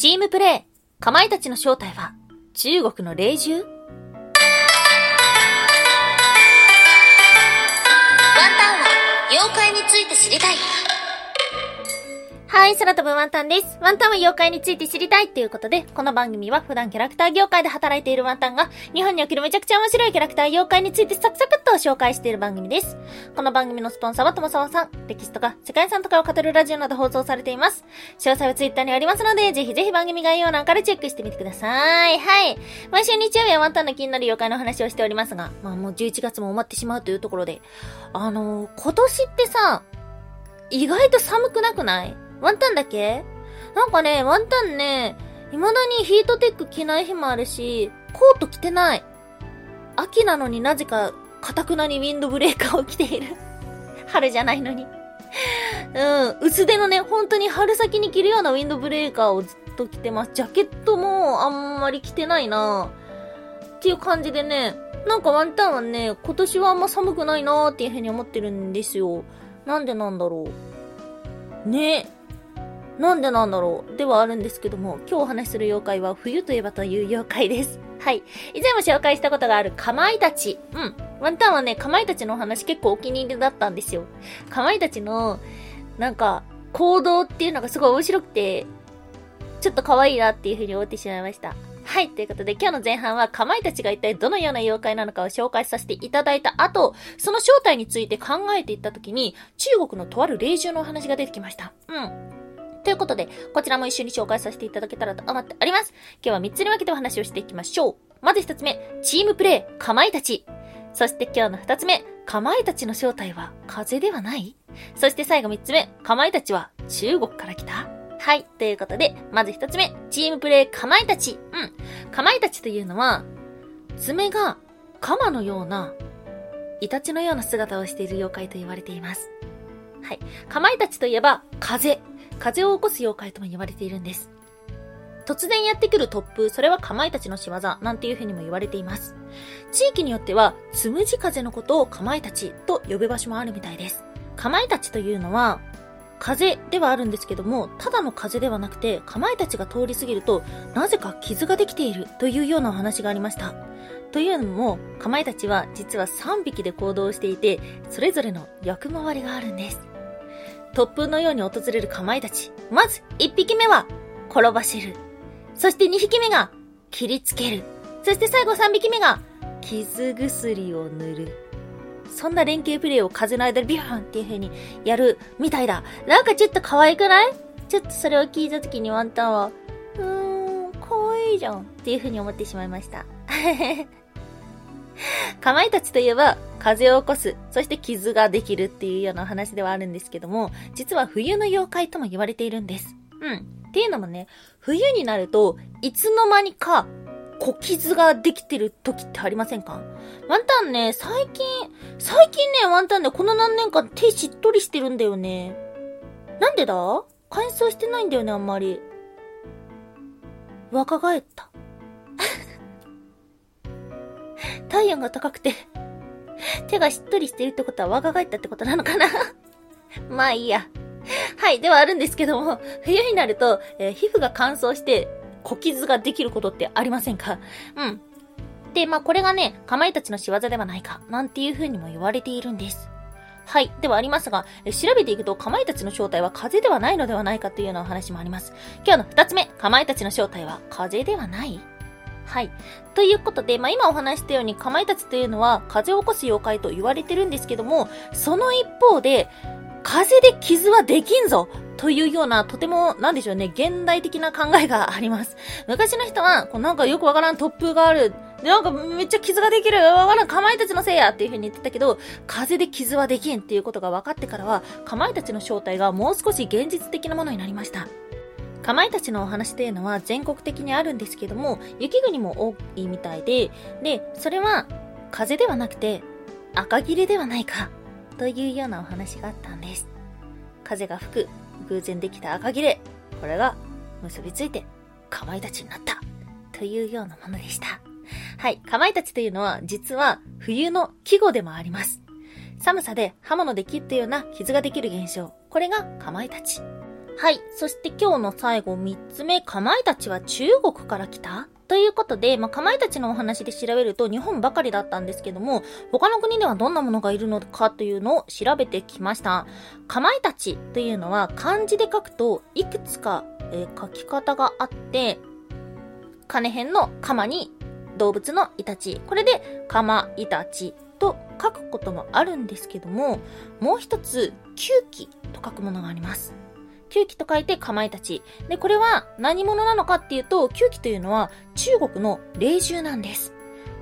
チームプレイ、かまいたちの正体は、中国の霊獣？ワンタンは、妖怪について知りたい。はい、空飛ぶワンタンです。ワンタンは妖怪について知りたいっていうことで、この番組は普段キャラクター業界で働いているワンタンが、日本におけるめちゃくちゃ面白いキャラクター妖怪についてサクサクっと紹介している番組です。この番組のスポンサーはともさわさん、歴史とか世界遺産とかを語るラジオなど放送されています。詳細はツイッターにありますので、ぜひぜひ番組概要欄からチェックしてみてください。はい。毎週日曜日はワンタンの気になる妖怪の話をしておりますが、まあもう11月も終わってしまうというところで、あのー、今年ってさ、意外と寒くなくないワンタンだっけ？なんかね、ワンタンね、未だにヒートテック着ない日もあるし、コート着てない。秋なのになぜか、かたくなにウィンドブレーカーを着ている。春じゃないのに。うん、薄手のね、本当に春先に着るようなウィンドブレーカーをずっと着てます。ジャケットもあんまり着てないなっていう感じでね、なんかワンタンはね、今年はあんま寒くないなーっていうふうに思ってるんですよ。なんでなんだろう。ねなんでなんだろう？ではあるんですけども、今日お話しする妖怪は冬といえばという妖怪です。はい。以前も紹介したことがあるかまいたち。うん。ワンタンはね、かまいたちのお話結構お気に入りだったんですよ。かまいたちの、なんか、行動っていうのがすごい面白くて、ちょっと可愛いなっていう風に思ってしまいました。はい。ということで、今日の前半は、かまいたちが一体どのような妖怪なのかを紹介させていただいた後、その正体について考えていったときに、中国のとある霊獣のお話が出てきました。うん。ということで、こちらも一緒に紹介させていただけたらと思っております。今日は3つに分けてお話をしていきましょう。まず1つ目、チームプレイ、かまいたち。そして今日の2つ目、かまいたちの正体は風ではない？そして最後3つ目、かまいたちは中国から来た？はい。ということで、まず1つ目、チームプレイ、かまいたち。うん。かまいたちというのは、爪が鎌のような、イタチのような姿をしている妖怪と言われています。はい。かまいたちといえば、風。風を起こす妖怪とも言われているんです。突然やってくる突風、それはかまいたちの仕業、なんていう風にも言われています。地域によっては、つむじ風のことをかまいたちと呼ぶ場所もあるみたいです。かまいたちというのは、風ではあるんですけども、ただの風ではなくて、かまいたちが通り過ぎると、なぜか傷ができているというようなお話がありました。というのも、かまいたちは実は3匹で行動していて、それぞれの役回りがあるんです。突風のように訪れるかまいたち。まず、1匹目は、転ばせる。そして2匹目が、切りつける。そして最後3匹目が、傷薬を塗る。そんな連携プレイを風の間でビューンっていう風にやるみたいだ。なんかちょっと可愛くない？ちょっとそれを聞いた時にワンタンは、うーん、可愛いじゃんっていう風に思ってしまいました。かまいたちといえば、風を起こす、そして傷ができるっていうような話ではあるんですけども、実は冬の妖怪とも言われているんです。うん。っていうのもね、冬になると、いつの間にか、小傷ができてる時ってありませんか？ワンタンね、最近、最近ね、ワンタンね、この何年間手しっとりしてるんだよね。なんでだ？乾燥してないんだよね、あんまり。若返った。体温が高くて、手がしっとりしてるってことは若返ったってことなのかな？まあいいや。はい。ではあるんですけども、冬になると、えー、皮膚が乾燥して、小傷ができることってありませんか？うん。で、まあこれがね、かまいたちの仕業ではないか、なんていう風にも言われているんです。はい。ではありますが、調べていくと、かまいたちの正体は風ではないのではないかというようなお話もあります。今日の二つ目、かまいたちの正体は風ではないはい。ということで、まあ、今お話したように、かまいたちというのは風を起こす妖怪と言われてるんですけども、その一方で、風で傷はできんぞというような、とても、なんでしょうね、現代的な考えがあります。昔の人は、こうなんかよくわからん突風がある。なんかめっちゃ傷ができる。わからん、かまいたちのせいやっていう風に言ってたけど、風で傷はできんっていうことが分かってからは、かまいたちの正体がもう少し現実的なものになりました。かまいたちのお話というのは全国的にあるんですけども、雪国も多いみたいで、で、それは風ではなくて赤切れではないか、というようなお話があったんです。風が吹く、偶然できた赤切れ、これが結びついて、かまいたちになった、というようなものでした。はい、かまいたちというのは実は冬の季語でもあります。寒さで刃物で切ったような傷ができる現象。これがかまいたち。はい。そして今日の最後3つ目、かまいたちは中国から来た？ということで、まあ、かまいたちのお話で調べると日本ばかりだったんですけども、他の国ではどんなものがいるのかというのを調べてきました。かまいたちというのは漢字で書くといくつか、えー、書き方があって、金辺の鎌に動物のイタチ。これで、かまイタチと書くこともあるんですけども、もう一つ、吸気と書くものがあります。吸気と書いてかまいたち。で、これは何者なのかっていうと、吸気というのは中国の霊獣なんです。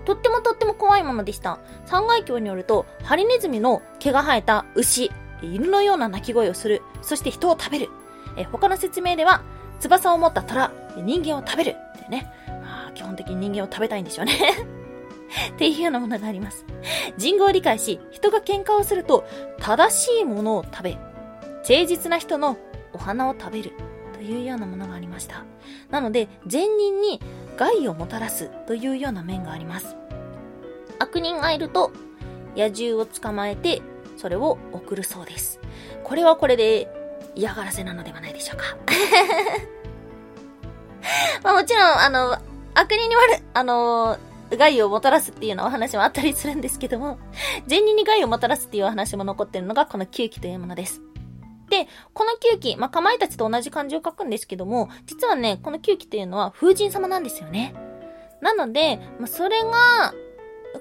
とってもとっても怖いものでした。三階教によると、ハリネズミの毛が生えた牛、犬のような鳴き声をする、そして人を食べる。え他の説明では、翼を持った虎、人間を食べる。ってね。まあ、基本的に人間を食べたいんでしょうね っていうようなものがあります。人語を理解し、人が喧嘩をすると、正しいものを食べ、誠実な人のお花を食べるというようなものがありました。なので、善人に害をもたらすというような面があります。悪人がいると、野獣を捕まえて、それを送るそうです。これはこれで嫌がらせなのではないでしょうか。まあもちろん、あの、悪人に悪、あの、害をもたらすっていうようなお話もあったりするんですけども、善人に害をもたらすっていうお話も残ってるのがこの9期というものです。で、この9期、まあ、かまいたちと同じ漢字を書くんですけども、実はね、この9期っていうのは風神様なんですよね。なので、まあ、それが、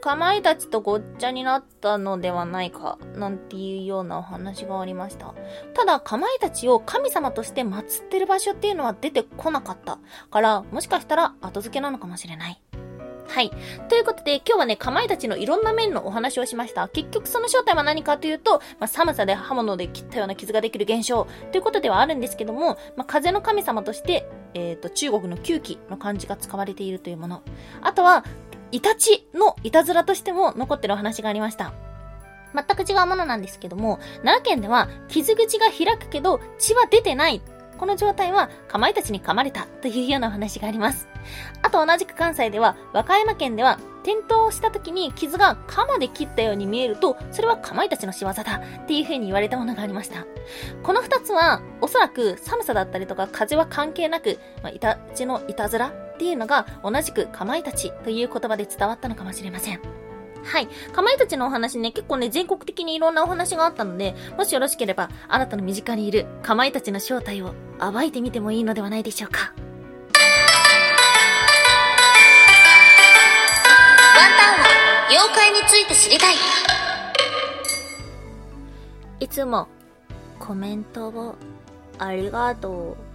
かまいたちとごっちゃになったのではないか、なんていうようなお話がありました。ただ、かまいたちを神様として祀ってる場所っていうのは出てこなかった。から、もしかしたら後付けなのかもしれない。はい。ということで、今日はね、かまいたちのいろんな面のお話をしました。結局その正体は何かというと、まあ、寒さで刃物で切ったような傷ができる現象ということではあるんですけども、まあ、風の神様として、えっ、ー、と、中国の旧期の漢字が使われているというもの。あとは、イタチのいたずらとしても残ってるお話がありました。全く違うものなんですけども、奈良県では傷口が開くけど血は出てないこの状態は、かまいたちに噛まれたというような話があります。あと同じく関西では、和歌山県では、転倒した時に傷が鎌で切ったように見えると、それはかまいたちの仕業だっていう風に言われたものがありました。この二つは、おそらく寒さだったりとか風は関係なく、まあ、いたちのいたずらっていうのが同じくかまいたちという言葉で伝わったのかもしれません。はい。かまいたちのお話ね、結構ね、全国的にいろんなお話があったので、もしよろしければ、あなたの身近にいるかまいたちの正体を暴いてみてもいいのではないでしょうか。ワンタンは妖怪について知りたい。いつもコメントをありがとう。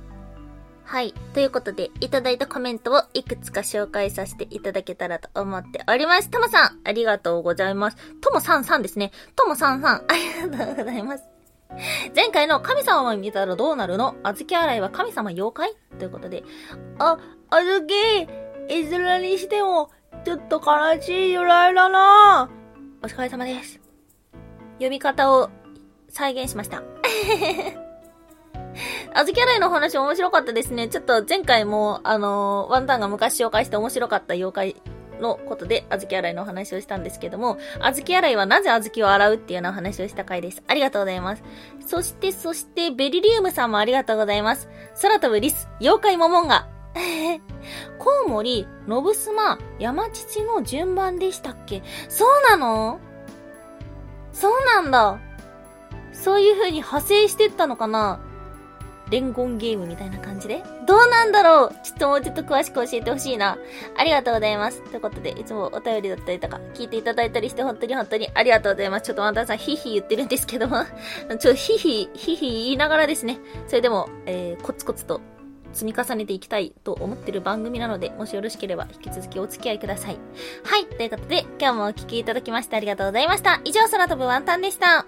はい。ということで、いただいたコメントをいくつか紹介させていただけたらと思っております。ともさん、ありがとうございます。ともさんさんですね。ともさんさん、ありがとうございます。前回の神様を見たらどうなるの？小豆洗いは神様妖怪？ということで。あ、あずき、いずれにしても、ちょっと悲しい由来だなお疲れ様です。呼び方を再現しました。あずき洗いの話面白かったですね。ちょっと前回も、あのー、ワンタンが昔紹介して面白かった妖怪のことで、あずき洗いの話をしたんですけども、あずき洗いはなぜあずきを洗うっていうような話をした回です。ありがとうございます。そして、そして、ベリリウムさんもありがとうございます。空飛ぶリス、妖怪モモンガ。コウモリ、ノブスマ、山父の順番でしたっけ？そうなの？そうなんだ。そういう風に派生してったのかな？レンゴンゲームみたいな感じで？どうなんだろう？ちょっともうちょっと詳しく教えてほしいな。ありがとうございます。ということで、いつもお便りだったりとか、聞いていただいたりして、本当に本当にありがとうございます。ちょっとワンダさん、ヒヒ言ってるんですけども、ちょっとヒヒ、ヒヒ言いながらですね、それでも、えー、コツコツと積み重ねていきたいと思ってる番組なので、もしよろしければ引き続きお付き合いください。はい。ということで、今日もお聴きいただきましてありがとうございました。以上、空飛ぶワンタンでした。